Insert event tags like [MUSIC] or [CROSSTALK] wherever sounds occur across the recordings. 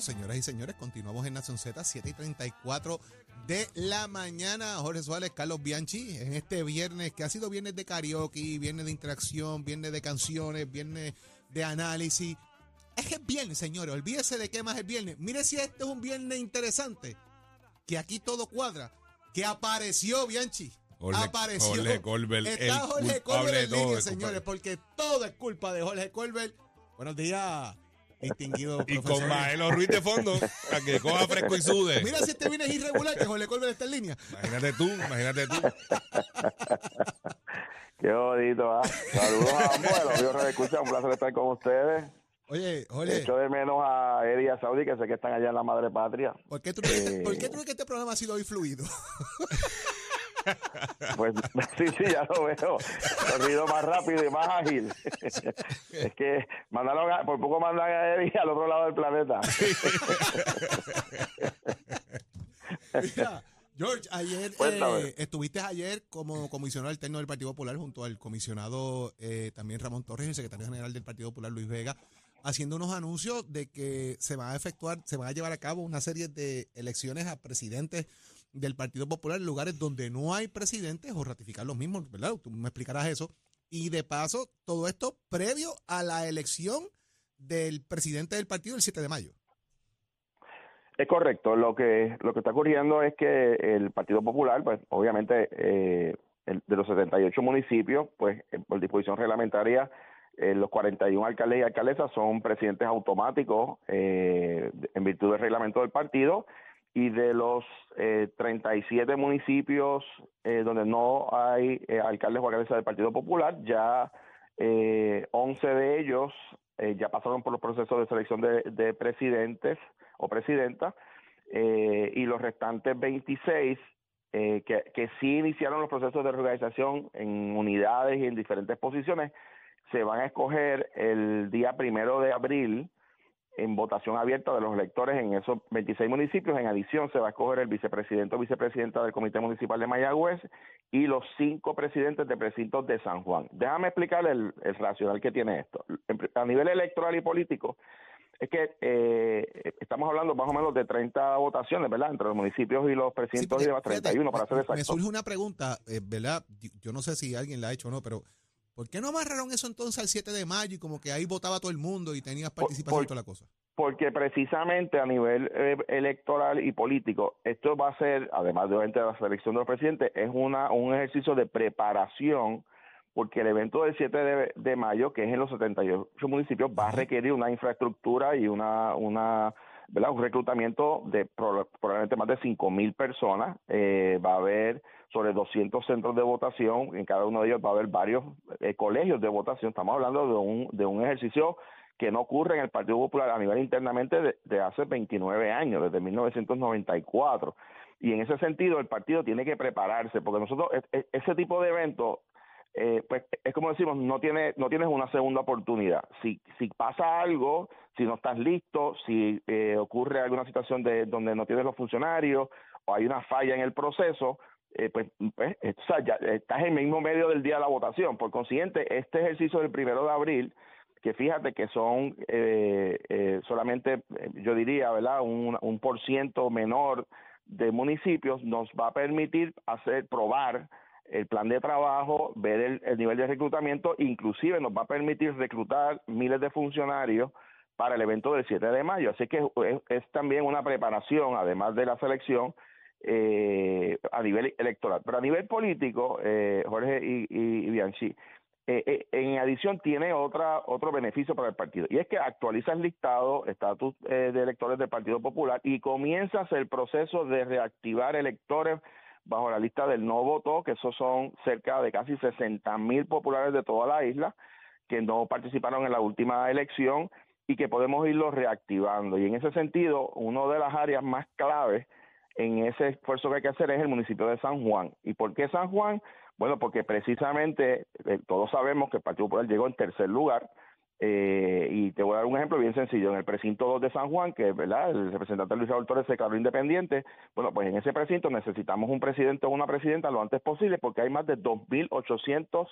Bueno, señoras y señores, continuamos en Nación Z, 7 y 34 de la mañana. Jorge Suárez, Carlos Bianchi, en este viernes que ha sido viernes de karaoke, viernes de interacción, viernes de canciones, viernes de análisis. Es que es viernes, señores, olvídese de qué más es viernes. Mire si este es un viernes interesante, que aquí todo cuadra, que apareció Bianchi. Jorge- apareció. Jorge Colbert, Está Jorge Colbert en línea, señores, porque todo es culpa de Jorge Colbert. Buenos días, distinguido Y con profesor. Maelo Ruiz de fondo, para que coja fresco y sude. Mira si este viene es irregular, que Jorge Colbert está en línea. Imagínate tú, imagínate tú. Qué bonito, ¿ah? Saludos a ambos, los escucha, un placer estar con ustedes. Oye, Jorge, Echo de menos a Eddie y a Saudi, que sé que están allá en la madre patria. ¿por qué tú Eh. ¿por qué tú crees que este programa ha sido hoy fluido? [LAUGHS] Pues [LAUGHS] sí, sí, ya lo veo. Corrido más rápido y más ágil. [LAUGHS] Es que mandaron a- por poco mandan a Eddie al otro lado del planeta. [LAUGHS] Mira, George, ayer eh, estuviste ayer como comisionado alterno del Partido Popular junto al comisionado eh, también Ramón Torres y el secretario general del Partido Popular Luis Vega, haciendo unos anuncios de que se van a efectuar, se van a llevar a cabo una serie de elecciones a presidentes del Partido Popular en lugares donde no hay presidentes o ratificar los mismos, ¿verdad? Tú me explicarás eso. Y de paso, todo esto previo a la elección del presidente del partido el 7 de mayo. Es correcto. Lo que lo que está ocurriendo es que el Partido Popular, pues obviamente eh, el- de los 78 municipios, pues eh, por disposición reglamentaria, eh, los 41 alcaldes y alcaldesas son presidentes automáticos eh, en virtud del reglamento del partido y de los eh, 37 municipios eh, donde no hay eh, alcaldes o alcaldesas del Partido Popular, ya eh, 11 de ellos eh, ya pasaron por los procesos de selección de, de presidentes o presidenta eh, y los restantes 26 eh, que, que sí iniciaron los procesos de reorganización en unidades y en diferentes posiciones se van a escoger el día primero de abril en votación abierta de los electores en esos 26 municipios. En adición, se va a escoger el vicepresidente o vicepresidenta del Comité Municipal de Mayagüez y los cinco presidentes de precintos de San Juan. Déjame explicar el, el racional que tiene esto. A nivel electoral y político, es que eh, estamos hablando más o menos de 30 votaciones, ¿verdad? Entre los municipios y los Sí, precintos porque, y demás, fíjate, 31 para ser exacto. Me surge una pregunta, eh, ¿verdad? Yo no sé si alguien la ha hecho o no, pero ¿por qué no amarraron eso entonces al 7 de mayo y como que ahí votaba todo el mundo y tenías participación por- y toda la cosa? Porque precisamente a nivel eh, electoral y político, esto va a ser, además de obviamente la selección de los presidentes, es una un ejercicio de preparación, porque el evento del 7 de, de mayo, que es en los 78 municipios, va a requerir una infraestructura y una, una ¿verdad? un reclutamiento de pro- probablemente más de 5 mil personas. Eh, va a haber sobre 200 centros de votación, en cada uno de ellos va a haber varios eh, colegios de votación. Estamos hablando de un, de un ejercicio que no ocurre en el Partido Popular a nivel internamente de, de hace 29 años, desde 1994. Y en ese sentido el partido tiene que prepararse, porque nosotros e- e- ese tipo de eventos, eh, pues es como decimos, no tiene, no tienes una segunda oportunidad. Si, si pasa algo, si no estás listo, si eh, ocurre alguna situación de donde no tienes los funcionarios o hay una falla en el proceso, eh, pues, pues, eh, ya estás en el mismo medio del día de la votación. Por consiguiente, este ejercicio del primero de abril que fíjate que son eh, solamente, yo diría, ¿verdad? Un, un por ciento menor de municipios nos va a permitir hacer, probar el plan de trabajo, ver el, el nivel de reclutamiento, inclusive nos va a permitir reclutar miles de funcionarios para el evento del 7 de mayo. Así que es, también una preparación, además de la selección, eh, a nivel electoral. Pero a nivel político, eh, Jorge y, y, y Bianchi, eh, eh, en adición tiene otra otro beneficio para el partido y es que actualiza el listado estatus eh, de electores del Partido Popular y comienzas el proceso de reactivar electores bajo la lista del no voto que esos son cerca de casi 60 mil populares de toda la isla que no participaron en la última elección y que podemos irlos reactivando y en ese sentido una de las áreas más claves en ese esfuerzo que hay que hacer es el municipio de San Juan y por qué San Juan bueno, porque precisamente eh, todos sabemos que el Partido Popular llegó en tercer lugar. Eh, y te voy a dar un ejemplo bien sencillo. En el precinto 2 de San Juan, que ¿verdad? el representante Luis Raúl Torres se declaró independiente, bueno, pues en ese precinto necesitamos un presidente o una presidenta lo antes posible porque hay más de 2.800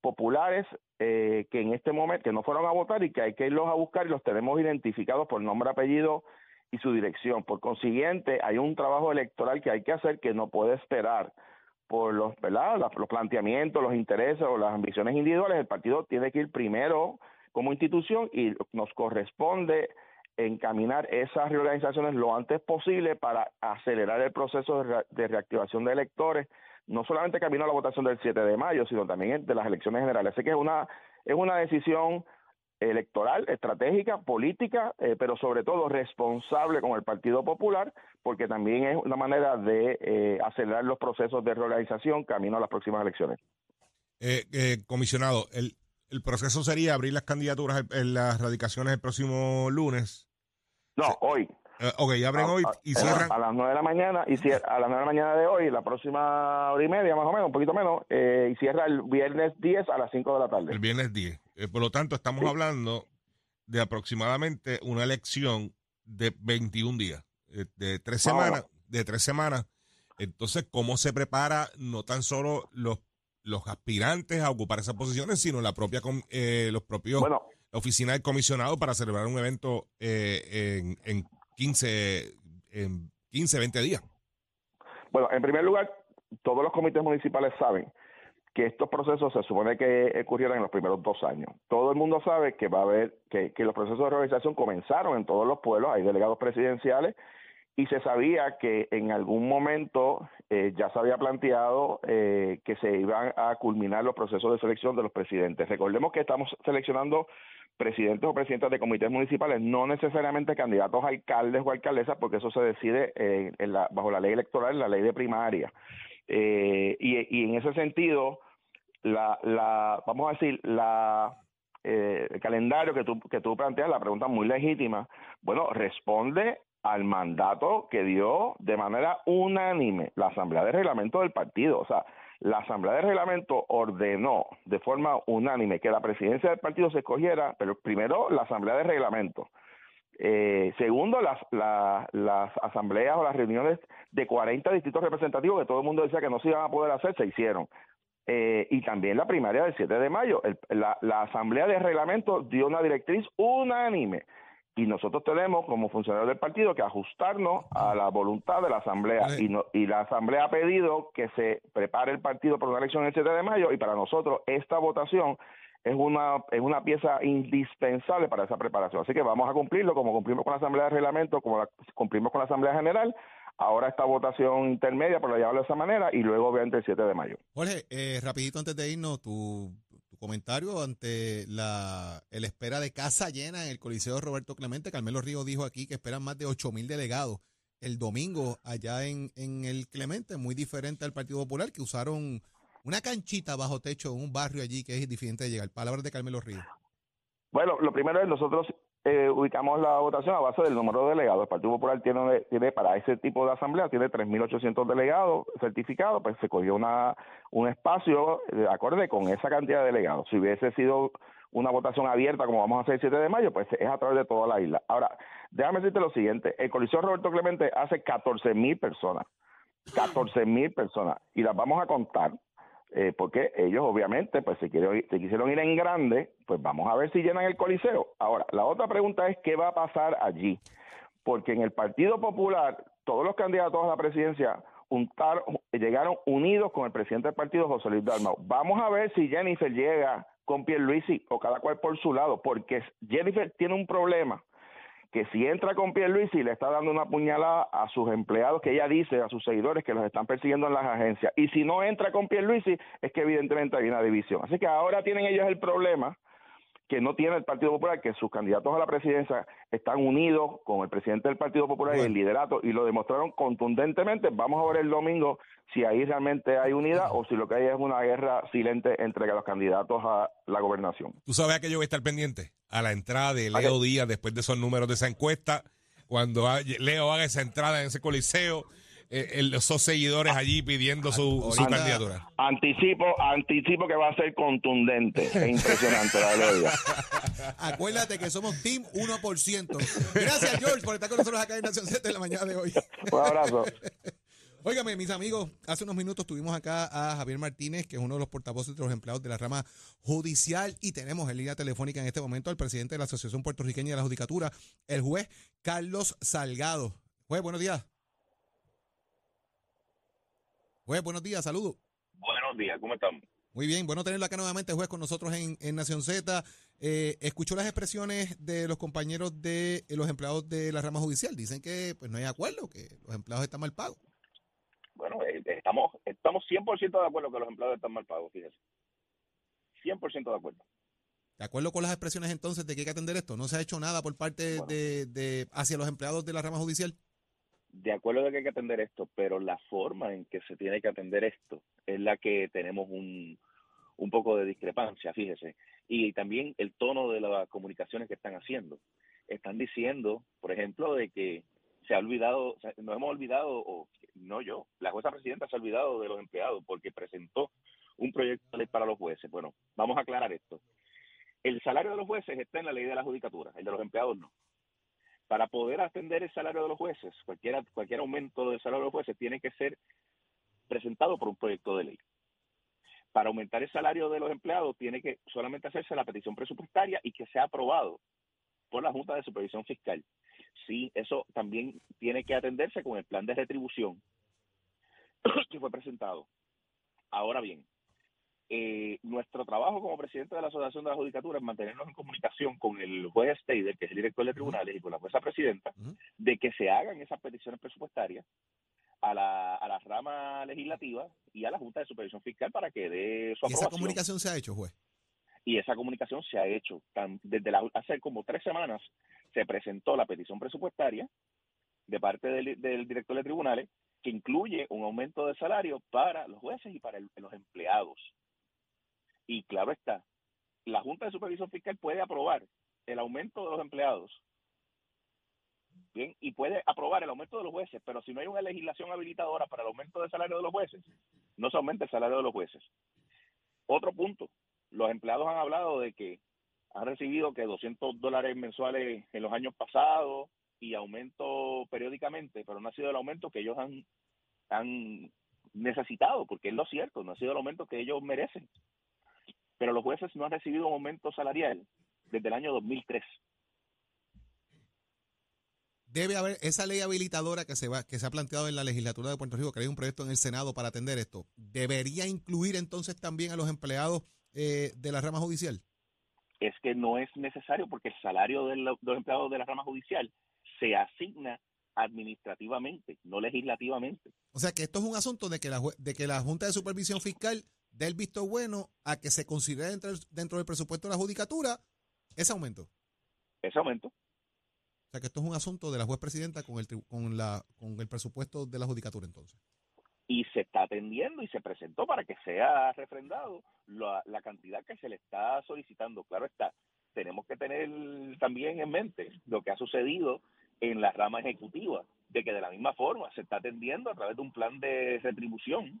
populares eh, que en este momento que no fueron a votar y que hay que irlos a buscar y los tenemos identificados por nombre, apellido y su dirección. Por consiguiente, hay un trabajo electoral que hay que hacer que no puede esperar por los, ¿verdad? los planteamientos, los intereses o las ambiciones individuales. El partido tiene que ir primero como institución y nos corresponde encaminar esas reorganizaciones lo antes posible para acelerar el proceso de, reactivación de electores, no solamente camino a la votación del 7 de mayo, sino también de las elecciones generales. Así que es una, es una decisión electoral, estratégica, política, eh, pero sobre todo responsable con el Partido Popular, porque también es una manera de eh, acelerar los procesos de reorganización camino a las próximas elecciones. Eh, comisionado, el, el proceso sería abrir las candidaturas en las radicaciones el próximo lunes. No, hoy. Uh, ok, abren hoy y cierran. A, las 9 de la mañana, y a las 9 de la mañana de hoy, la próxima hora y media más o menos, un poquito menos, eh, y cierra el viernes 10 a las 5 de la tarde. El viernes 10. Eh, por lo tanto, estamos hablando de aproximadamente una elección de 21 días, eh, de tres semanas, de tres semanas. Entonces, ¿cómo se prepara no tan solo los los aspirantes a ocupar esas posiciones, sino la propia eh, los propios la oficina del comisionado para celebrar un evento eh, en, en 15 en 15, 20 días. Bueno, en primer lugar, todos los comités municipales saben que estos procesos se supone que ocurrieran en los primeros dos años. Todo el mundo sabe que va a haber, que, que los procesos de reorganización comenzaron en todos los pueblos, hay delegados presidenciales y se sabía que en algún momento eh, ya se había planteado eh, que se iban a culminar los procesos de selección de los presidentes. Recordemos que estamos seleccionando presidentes o presidentas de comités municipales, no necesariamente candidatos a alcaldes o alcaldesas, porque eso se decide eh, en la, bajo la ley electoral, la ley de primaria. y, y, en ese sentido, la, la vamos a decir, la el calendario que tú, que tú planteas, la pregunta muy legítima, bueno, responde al mandato que dio de manera unánime la Asamblea de Reglamento del partido. O sea, la Asamblea de Reglamento ordenó de forma unánime que la presidencia del partido se escogiera, pero primero la Asamblea de Reglamento. Eh, segundo, las, las asambleas o las reuniones de 40 distritos representativos que todo el mundo decía que no se iban a poder hacer, se hicieron. Eh, y también la primaria del 7 de mayo. la, la Asamblea de Reglamento dio una directriz unánime y nosotros tenemos como funcionarios del partido que ajustarnos a la voluntad de la asamblea y, no, y la asamblea ha pedido que se prepare el partido por una elección el 7 de mayo y para nosotros esta votación es una es una pieza indispensable para esa preparación. Así que vamos a cumplirlo como cumplimos con la asamblea de reglamento como la, cumplimos con la asamblea general. Ahora esta votación intermedia por llamarlo de esa manera y luego obviamente el 7 de mayo. Jorge eh, rapidito antes de irnos tu comentario ante la el espera de casa llena en el Coliseo Roberto Clemente. Carmelo Río dijo aquí que esperan más de 8 mil delegados el domingo allá en, en el Clemente, muy diferente al Partido Popular, que usaron una canchita bajo techo en un barrio allí que es diferente de llegar. Palabras de Carmelo Río. Bueno, lo primero es nosotros eh, ubicamos la votación a base del número de delegados. El Partido Popular tiene, tiene para ese tipo de asamblea, tiene 3.800 delegados certificados, pues se cogió una, un espacio de acorde con esa cantidad de delegados. Si hubiese sido una votación abierta, como vamos a hacer el 7 de mayo, pues es a través de toda la isla. Ahora, déjame decirte lo siguiente, el Coliseo Roberto Clemente hace 14.000 personas, 14.000 personas, y las vamos a contar eh, porque ellos obviamente pues se, se quisieron ir en grande, pues vamos a ver si llenan el coliseo. Ahora, la otra pregunta es qué va a pasar allí, porque en el Partido Popular todos los candidatos a la presidencia llegaron unidos con el presidente del partido, José Luis Dalmau. Vamos a ver si Jennifer llega con Pierluisi o cada cual por su lado, porque Jennifer tiene un problema que si entra con Pierluisi le está dando una puñalada a sus empleados que ella dice, a sus seguidores que los están persiguiendo en las agencias. Y si no entra con Pierluisi es que evidentemente hay una división. Así que ahora tienen ellos el problema que no tiene el Partido Popular, que sus candidatos a la presidencia están unidos con el presidente del Partido Popular y el liderato, y lo demostraron contundentemente. Vamos a ver el domingo si ahí realmente hay unidad o si lo que hay es una guerra silente entre los candidatos a la gobernación. ¿Tú sabes a qué yo voy a estar pendiente? A la entrada de Leo Díaz después de esos números de esa encuesta, cuando Leo haga esa entrada en ese coliseo eh, esos seguidores allí pidiendo su, su candidatura. Anticipo, anticipo que va a ser contundente [LAUGHS] e impresionante la gloria. Acuérdate que somos Team 1%. Gracias, George, por estar con nosotros acá en Nación 7 en la mañana de hoy. Un abrazo. [LAUGHS] Óigame, mis amigos, hace unos minutos tuvimos acá a Javier Martínez, que es uno de los portavoces de los empleados de la rama judicial, y tenemos en línea telefónica en este momento al presidente de la Asociación Puertorriqueña de la Judicatura, el juez Carlos Salgado. Juez, buenos días. Juez, buenos días, saludos. Buenos días, ¿cómo estamos? Muy bien, bueno tenerlo acá nuevamente, juez, con nosotros en, en Nación Z. Eh, escuchó las expresiones de los compañeros de los empleados de la rama judicial. Dicen que pues no hay acuerdo, que los empleados están mal pagos. Bueno, eh, estamos estamos 100% de acuerdo que los empleados están mal pagos, fíjese. 100% de acuerdo. ¿De acuerdo con las expresiones entonces de que hay que atender esto? ¿No se ha hecho nada por parte de, de hacia los empleados de la rama judicial? De acuerdo de que hay que atender esto, pero la forma en que se tiene que atender esto es la que tenemos un, un poco de discrepancia, fíjese. Y también el tono de las comunicaciones que están haciendo. Están diciendo, por ejemplo, de que se ha olvidado, nos hemos olvidado, o no yo, la jueza presidenta se ha olvidado de los empleados porque presentó un proyecto de ley para los jueces. Bueno, vamos a aclarar esto. El salario de los jueces está en la ley de la judicatura, el de los empleados no. Para poder atender el salario de los jueces, cualquier, cualquier aumento del salario de los jueces tiene que ser presentado por un proyecto de ley. Para aumentar el salario de los empleados tiene que solamente hacerse la petición presupuestaria y que sea aprobado por la Junta de Supervisión Fiscal. Sí, eso también tiene que atenderse con el plan de retribución [CLEARS THROAT] que fue presentado. Ahora bien, eh, nuestro trabajo como presidente de la Asociación de la Judicatura es mantenernos en comunicación con el juez Steider, que es el director de tribunales, y con la jueza presidenta, de que se hagan esas peticiones presupuestarias a la, a la rama legislativa y a la Junta de Supervisión Fiscal para que dé su ¿Y esa comunicación se ha hecho, juez? Y esa comunicación se ha hecho. Desde la, hace como tres semanas se presentó la petición presupuestaria de parte del, del director de tribunales que incluye un aumento de salario para los jueces y para el, los empleados. Y claro está, la Junta de Supervisión Fiscal puede aprobar el aumento de los empleados, bien, y puede aprobar el aumento de los jueces, pero si no hay una legislación habilitadora para el aumento del salario de los jueces, no se aumenta el salario de los jueces. Otro punto, los empleados han hablado de que han recibido que 200 dólares mensuales en los años pasados y aumento periódicamente, pero no ha sido el aumento que ellos han, han necesitado, porque es lo cierto, no ha sido el aumento que ellos merecen. Pero los jueces no han recibido un aumento salarial desde el año 2003 debe haber esa ley habilitadora que se va que se ha planteado en la legislatura de Puerto Rico, que hay un proyecto en el Senado para atender esto. ¿Debería incluir entonces también a los empleados eh, de la rama judicial? Es que no es necesario porque el salario de los, empleados de la rama judicial se asigna administrativamente, no legislativamente. O sea que esto es un asunto de que la, de que la Junta de Supervisión Fiscal dé el visto bueno a que se considere dentro, dentro del presupuesto de la judicatura ese aumento. Ese aumento sea que esto es un asunto de la juez presidenta con el, con la, con el presupuesto de la judicatura entonces. Y se está atendiendo y se presentó para que sea refrendado la, la cantidad que se le está solicitando. Claro está, tenemos que tener también en mente lo que ha sucedido en la rama ejecutiva, de que de la misma forma se está atendiendo a través de un plan de retribución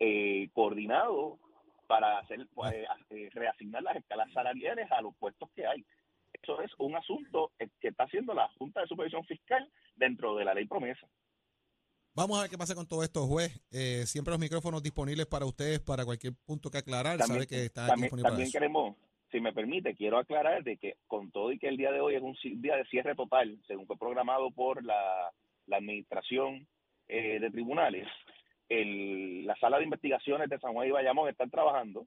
eh, coordinado para hacer pues, eh, reasignar las escalas salariales a los puestos que hay. Eso es un asunto que está haciendo la Junta de Supervisión Fiscal dentro de la ley promesa. Vamos a ver qué pasa con todo esto, juez. Eh, siempre los micrófonos disponibles para ustedes para cualquier punto que aclarar. También, Sabe que está también, también queremos, si me permite, quiero aclarar de que con todo y que el día de hoy es un día de cierre total, según fue programado por la, administración eh, de tribunales, el, la sala de investigaciones de San Juan y Bayamón están trabajando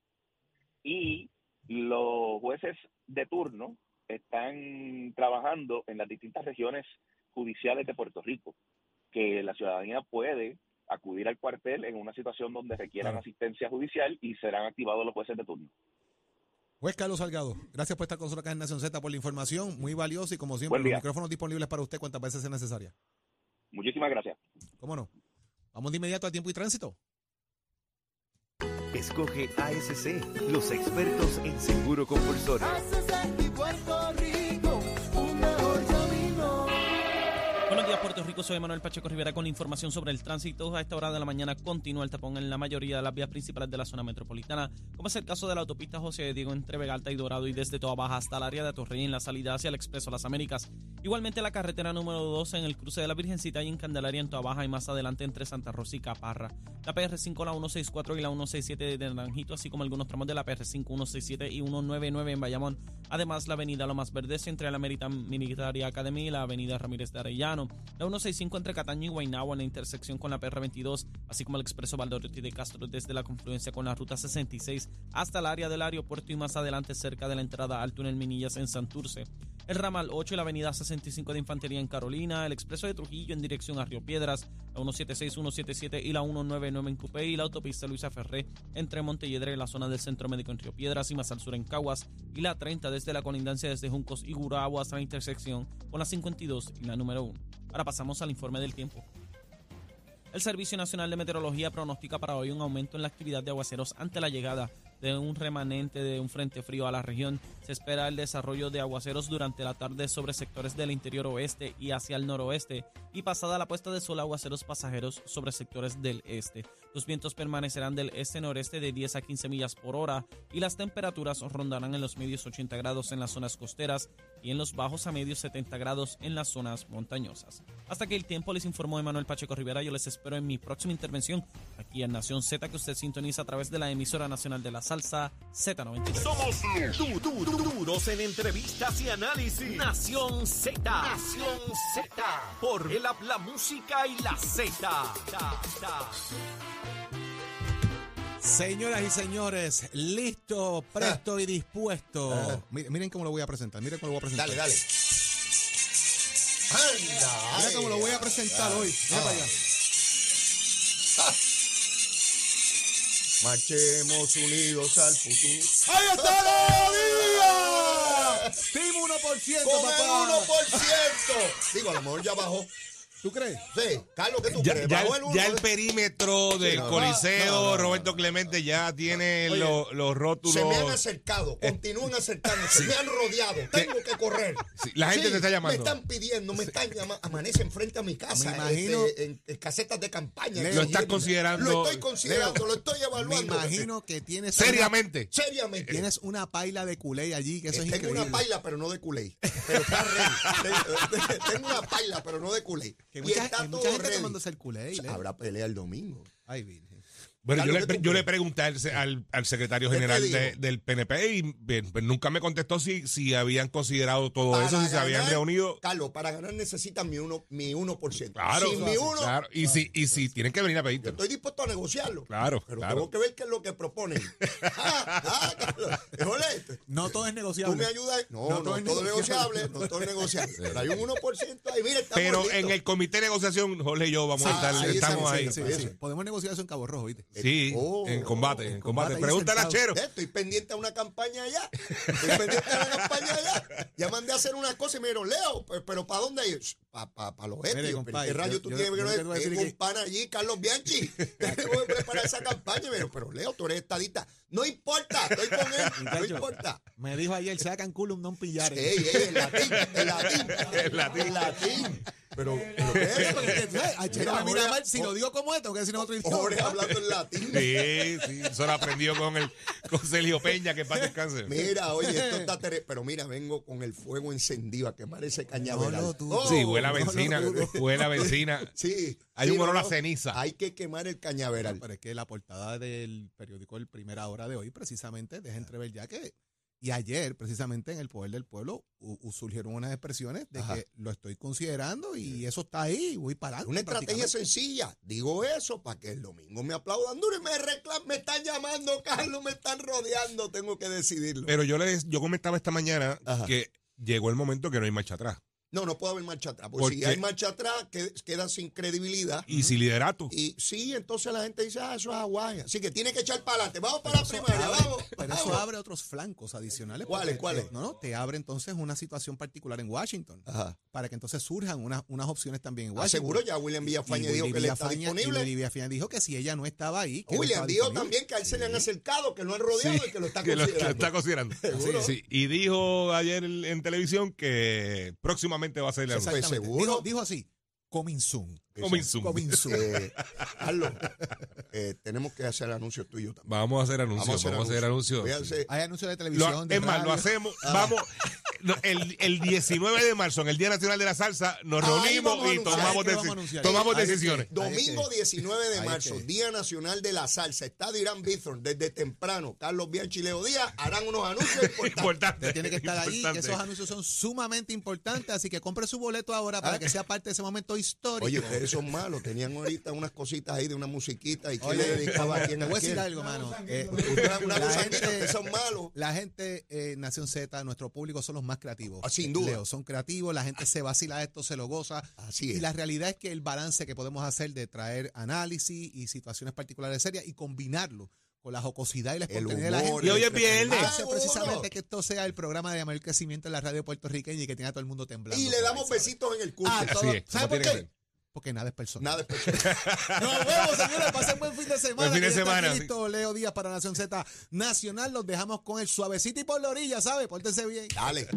y los jueces de turno están trabajando en las distintas regiones judiciales de Puerto Rico, que la ciudadanía puede acudir al cuartel en una situación donde requieran asistencia judicial y serán activados los jueces de turno. Juez Carlos Salgado, gracias por estar con nosotros acá en Nación Z por la información, muy valiosa y como siempre, los micrófonos disponibles para usted cuantas veces sea necesaria. Muchísimas gracias. ¿Cómo no? Vamos de inmediato a tiempo y tránsito. Escoge ASC, los expertos en seguro compulsorio. Puerto Rico, soy Manuel Pacheco Rivera con información sobre el tránsito. A esta hora de la mañana continúa el tapón en la mayoría de las vías principales de la zona metropolitana, como es el caso de la autopista José de Diego entre Vegalta y Dorado y desde Toa Baja hasta el área de Torrey en la salida hacia el Expreso Las Américas. Igualmente la carretera número 2 en el cruce de la Virgencita y en Candelaria en Toa Baja y más adelante entre Santa Rosa y Caparra. La PR5, la 164 y la 167 de Naranjito, así como algunos tramos de la PR5, 167 y 199 en Bayamón. Además, la avenida Lomas Verdes entre la American Military Academy y la avenida Ramírez de Arellano. La 165 entre Cataño y Guaynabo en la intersección con la PR22, así como el expreso Valdoriotti de Castro desde la confluencia con la ruta 66 hasta el área del aeropuerto y más adelante cerca de la entrada al túnel Minillas en Santurce. El ramal 8 y la avenida 65 de Infantería en Carolina, el expreso de Trujillo en dirección a Río Piedras, la 176, 177 y la 199 en Cupé y la autopista Luisa Ferré entre Montelledre y la zona del Centro Médico en Río Piedras y más al sur en Caguas y la 30 desde la colindancia desde Juncos y Gurabo hasta la intersección con la 52 y la número 1. Ahora pasamos al informe del tiempo. El Servicio Nacional de Meteorología pronostica para hoy un aumento en la actividad de aguaceros ante la llegada de un remanente de un frente frío a la región. Se espera el desarrollo de aguaceros durante la tarde sobre sectores del interior oeste y hacia el noroeste y pasada la puesta de sol aguaceros pasajeros sobre sectores del este. Los vientos permanecerán del este-noreste de 10 a 15 millas por hora y las temperaturas rondarán en los medios 80 grados en las zonas costeras y en los bajos a medios 70 grados en las zonas montañosas. Hasta que el tiempo les informó Emanuel Pacheco Rivera. Yo les espero en mi próxima intervención aquí en Nación Z que usted sintoniza a través de la emisora nacional de la salsa Z93. Somos du- du- du- duros en entrevistas y análisis. Nación Z. Nación Z. Por el la música y la Z. Señoras y señores, listo, presto y dispuesto. Miren, miren cómo lo voy a presentar. Miren cómo lo voy a presentar. Dale, dale. Anda, Mira ay, cómo lo voy a presentar ay. hoy. Mira Ah. para allá. [LAUGHS] Marchemos unidos al futuro. ¡Ahí está la vida! Team 1%, Con papá. el 1%. Digo, a lo mejor ya bajó. ¿Tú crees? Sí, Carlos, ¿qué tú Ya, crees? ya el, el ya 1. el perímetro del no, Coliseo, no, no, no, Roberto Clemente ya tiene Oye, lo- los rótulos. Se me han acercado, continúan acercándose, me han rodeado, tengo que correr. Sí, la gente te está llamando. Me están pidiendo, me están llamando, amanecen frente a mi casa, Me imagino- este, en, en casetas de campaña. Leo, Lo estás considerando- Lo estoy considerando, lo estoy Me evaluando. imagino que tienes. Seriamente. Seriamente. Tienes una paila de culé allí, que eso es Tengo increíble. una paila, pero no de culé. Pero está. Tengo- [LAUGHS] Tengo una paila, pero no de culé. Que Y mucha, está hay todo mucha gente ready. tomándose el culé. Leo. Habrá pelea el domingo. Ay, virgen. Bueno, yo le, ¿qué pre- tú yo le pregunté al, al- al secretario ¿Qué te general de- del PNP y bien, pues nunca me contestó si, si habían considerado todo Para eso, si se habían ganar, reunido. Carlos, para ganar necesitan mi 1%. Mi 1%. Claro, Sin mi claro, 1, claro. Y, si, y si tienen que venir a yo pedirte. estoy dispuesto a negociarlo. Claro, Pero claro. tengo que ver qué es lo que proponen. [LAUGHS] [LAUGHS] ah, ah, No todo es Tú negociable. me ayudas. No, No no, todo es todo es negociable. No todo es negociable. Pero hay un 1% ahí. Pero listos. en el comité de negociación, Jorge y yo vamos a estar, ahí estamos ahí. Sí, Eso. sí. Podemos negociar eso en Cabo Rojo, ¿viste? Sí, Oh, en combate, en combate. combate Pregúntale a. Chero. Eh, Estoy pendiente a una campaña allá. Estoy pendiente a una campaña allá. Ya mandé a hacer una cosa y me dijeron, Leo, pe- pero ¿para dónde ir? Para pa, los estios. Pero compadre, ¿Qué rayo yo- tú yo- tienes que yo que decir Tengo es un que- pan allí, Carlos Bianchi. [LAUGHS] Tengo que preparar esa campaña. Y me dijeron, pero Leo, tú eres estadista. No importa, estoy con él. No importa. Me dijo ayer, sacan culum non pillar. Ey, ey, el latín, el latín. [LAUGHS] El latín. El latín. Pero, pero ¿qué es? Mira, me mira Jorge- mal. Si lo digo como es, tengo que decir en otro Jorge idioma. hablando en latín. Sí, sí, eso lo aprendió con el con Sergio Peña, que para descanse. Mira, oye, esto está tere- Pero mira, vengo con el fuego encendido a quemar ese cañaveral. No lo dudo. Sí, huele a no benzina, huele a benzina. [LAUGHS] Sí. Hay sí, un olor no, a no. ceniza. Hay que quemar el cañaveral. Pero es que la portada del periódico El Primera Hora de hoy, precisamente, deja entrever ya que. Y ayer, precisamente en El Poder del Pueblo, u- u- surgieron unas expresiones de Ajá. que lo estoy considerando y eso está ahí, voy para adelante. Una estrategia sencilla. Digo eso para que el domingo me aplaudan duro y me reclamen. Me están llamando, [LAUGHS] Carlos, me están rodeando. Tengo que decidirlo. Pero yo les, yo comentaba esta mañana Ajá. que llegó el momento que no hay marcha atrás. No, no puede haber marcha atrás. Porque ¿Por si qué? hay marcha atrás, que- queda sin credibilidad. Y si liderato. Y sí, entonces la gente dice, ah, eso es aguaya. Así que tiene que echar para adelante. Vamos para la primaria, abre- vamos. Pero eso abre otros flancos adicionales. ¿Cuáles, cuáles? No, no, te abre entonces una situación particular en Washington. Ajá. Para que entonces surjan unas, unas opciones también en Ah, Washington. seguro ya William Villafañe Y dijo que le está y disponible. Villafañe dijo que si ella no estaba ahí. que no William estaba dijo disponible. también que a él se le han acercado, que lo han rodeado y que lo está que lo, que lo considerando. está considerando. [LAUGHS] Sí, sí. Y dijo ayer en televisión que próximamente va a ser el anuncio. Exactamente. Seguro. Dijo, dijo así, coming soon. Coming soon. Coming soon. [LAUGHS] Eh, Carlos, eh, tenemos que hacer anuncios tuyos también. Vamos a hacer anuncios, vamos a hacer anuncios. Voy a hacer- Hay anuncios de Lo- televisión, de es más, lo radio. hacemos, Ah. vamos, no, el, el 19 de marzo, en el Día Nacional de la Salsa, nos reunimos y tomamos, que deci- tomamos que- decisiones. Domingo que- 19 de marzo, que- Día Nacional de la Salsa. Estadio Irán Bithorn, desde temprano. Carlos Bianchi y Leo Díaz harán unos anuncios [LAUGHS] importantes. Importante. Usted tiene que estar ahí, importante. esos anuncios son sumamente importantes, así que compre su boleto ahora para que sea parte de ese momento histórico. Oye, ustedes son malos. Tenían ahorita unas cositas ahí de una musiquita. ¿Y quién Oye, le dedicaba a quién te voy a decir algo, mano. Eh, Una, una la cosa gente- que son malos. La gente, eh, Nación Z, nuestro público son los más creativos. Ah, sin duda. Leo, son creativos, la gente se vacila esto, se lo goza. Así y es. la realidad es que el balance que podemos hacer de traer análisis y situaciones particulares serias y combinarlo con la jocosidad y la El espontaneidad de la humor, gente. Y hoy es viernes. Hace precisamente que esto sea el programa de mayor crecimiento en la radio puertorriqueña y que tenga a todo el mundo temblando. Y le damos ahí, ¿sabes? besitos en el culo. Ah, Así todo- es, ¿Sabe como por qué? Porque nada es personal. Nada especial. [LAUGHS] Nos vemos, señores. Pasen buen fin de semana. Buen fin de semana, listo Leo Díaz para Nación Z Nacional. Los dejamos con el suavecito y por la orilla, ¿sabe? Pórtense bien. Dale.